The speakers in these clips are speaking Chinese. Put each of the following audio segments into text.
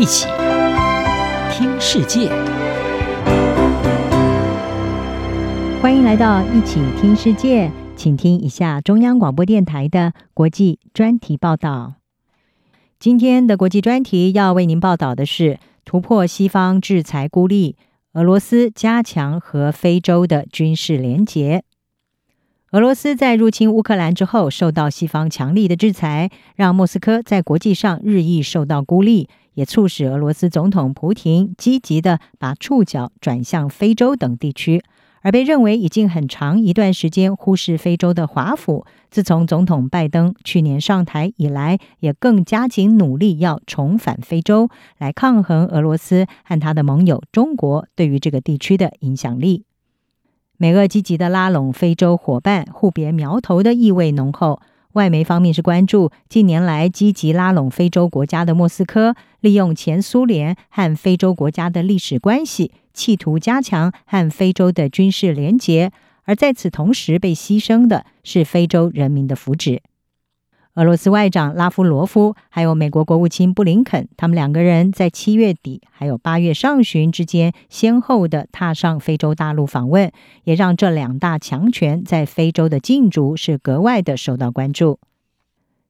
一起听世界，欢迎来到一起听世界，请听一下中央广播电台的国际专题报道。今天的国际专题要为您报道的是突破西方制裁孤立，俄罗斯加强和非洲的军事连结。俄罗斯在入侵乌克兰之后，受到西方强力的制裁，让莫斯科在国际上日益受到孤立，也促使俄罗斯总统普廷积极地把触角转向非洲等地区。而被认为已经很长一段时间忽视非洲的华府，自从总统拜登去年上台以来，也更加紧努力要重返非洲，来抗衡俄罗斯和他的盟友中国对于这个地区的影响力。美俄积极的拉拢非洲伙伴，互别苗头的意味浓厚。外媒方面是关注近年来积极拉拢非洲国家的莫斯科，利用前苏联和非洲国家的历史关系，企图加强和非洲的军事联结。而在此同时被牺牲的是非洲人民的福祉。俄罗斯外长拉夫罗夫还有美国国务卿布林肯，他们两个人在七月底还有八月上旬之间，先后的踏上非洲大陆访问，也让这两大强权在非洲的竞逐是格外的受到关注。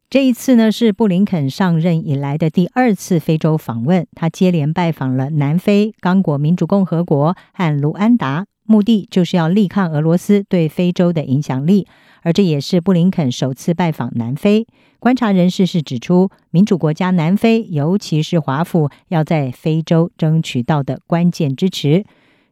这一次呢，是布林肯上任以来的第二次非洲访问，他接连拜访了南非、刚果民主共和国和卢安达，目的就是要力抗俄罗斯对非洲的影响力。而这也是布林肯首次拜访南非。观察人士是指出，民主国家南非，尤其是华府，要在非洲争取到的关键支持。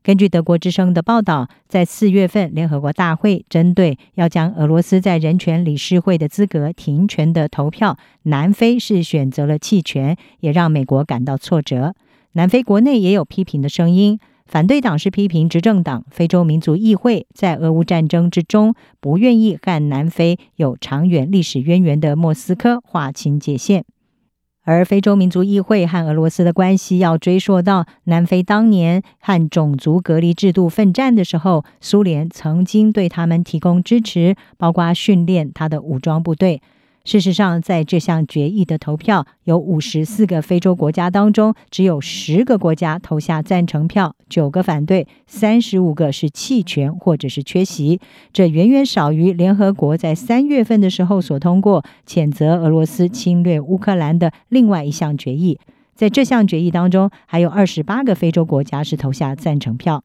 根据德国之声的报道，在四月份联合国大会针对要将俄罗斯在人权理事会的资格停权的投票，南非是选择了弃权，也让美国感到挫折。南非国内也有批评的声音。反对党是批评执政党非洲民族议会在俄乌战争之中不愿意和南非有长远历史渊源的莫斯科划清界限，而非洲民族议会和俄罗斯的关系要追溯到南非当年和种族隔离制度奋战的时候，苏联曾经对他们提供支持，包括训练他的武装部队。事实上，在这项决议的投票，有五十四个非洲国家当中，只有十个国家投下赞成票，九个反对，三十五个是弃权或者是缺席。这远远少于联合国在三月份的时候所通过谴责俄罗斯侵略乌克兰的另外一项决议。在这项决议当中，还有二十八个非洲国家是投下赞成票。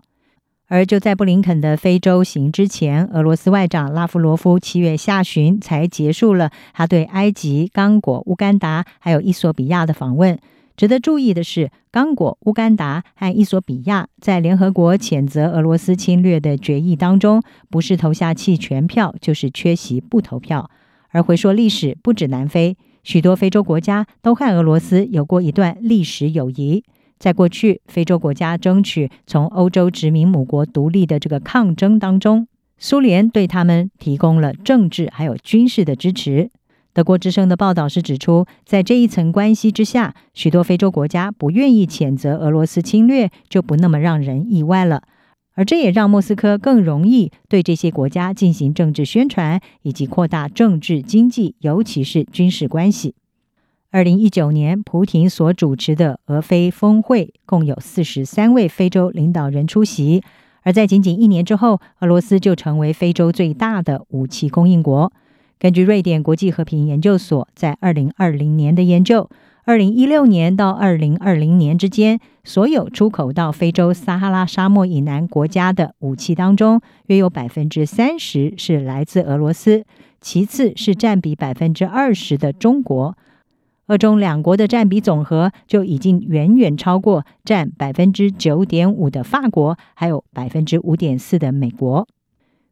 而就在布林肯的非洲行之前，俄罗斯外长拉夫罗夫七月下旬才结束了他对埃及、刚果、乌干达还有伊索比亚的访问。值得注意的是，刚果、乌干达和伊索比亚在联合国谴责俄罗斯侵略的决议当中，不是投下弃权票，就是缺席不投票。而回说历史，不止南非，许多非洲国家都和俄罗斯有过一段历史友谊。在过去，非洲国家争取从欧洲殖民母国独立的这个抗争当中，苏联对他们提供了政治还有军事的支持。德国之声的报道是指出，在这一层关系之下，许多非洲国家不愿意谴责俄罗斯侵略，就不那么让人意外了。而这也让莫斯科更容易对这些国家进行政治宣传，以及扩大政治、经济，尤其是军事关系。二零一九年，普廷所主持的俄非峰会共有四十三位非洲领导人出席。而在仅仅一年之后，俄罗斯就成为非洲最大的武器供应国。根据瑞典国际和平研究所在二零二零年的研究，二零一六年到二零二零年之间，所有出口到非洲撒哈拉沙漠以南国家的武器当中，约有百分之三十是来自俄罗斯，其次是占比百分之二十的中国。俄中两国的占比总和就已经远远超过占百分之九点五的法国，还有百分之五点四的美国。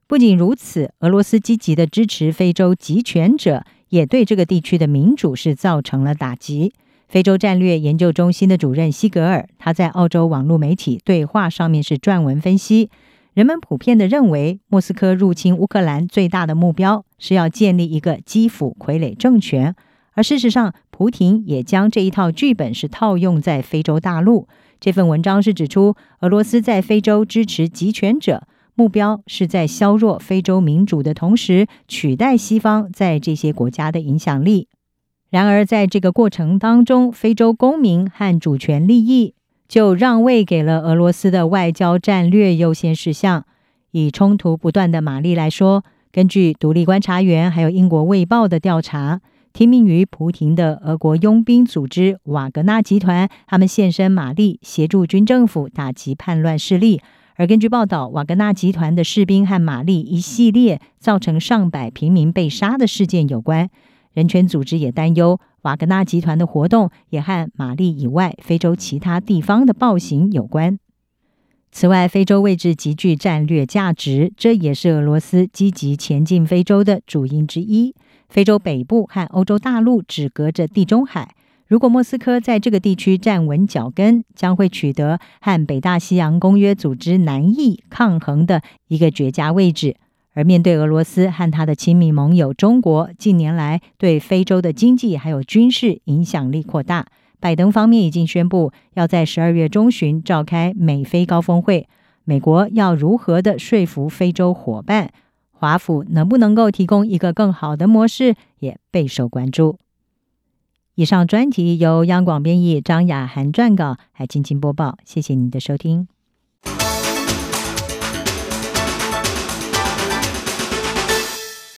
不仅如此，俄罗斯积极的支持非洲极权者，也对这个地区的民主是造成了打击。非洲战略研究中心的主任西格尔，他在澳洲网络媒体对话上面是撰文分析，人们普遍的认为，莫斯科入侵乌克兰最大的目标是要建立一个基辅傀儡政权。而事实上，胡廷也将这一套剧本是套用在非洲大陆。这份文章是指出，俄罗斯在非洲支持集权者，目标是在削弱非洲民主的同时，取代西方在这些国家的影响力。然而，在这个过程当中，非洲公民和主权利益就让位给了俄罗斯的外交战略优先事项。以冲突不断的马利来说，根据独立观察员还有英国《卫报》的调查，听命于普廷的俄国佣兵组织瓦格纳集团，他们现身马利，协助军政府打击叛乱势力。而根据报道，瓦格纳集团的士兵和马利一系列造成上百平民被杀的事件有关。人权组织也担忧，瓦格纳集团的活动也和马利以外非洲其他地方的暴行有关。此外，非洲位置极具战略价值，这也是俄罗斯积极前进非洲的主因之一。非洲北部和欧洲大陆只隔着地中海，如果莫斯科在这个地区站稳脚跟，将会取得和北大西洋公约组织南翼抗衡的一个绝佳位置。而面对俄罗斯和他的亲密盟友中国，近年来对非洲的经济还有军事影响力扩大。拜登方面已经宣布，要在十二月中旬召开美非高峰会。美国要如何的说服非洲伙伴？华府能不能够提供一个更好的模式，也备受关注。以上专题由央广编译张雅涵撰稿，还青青播报。谢谢您的收听。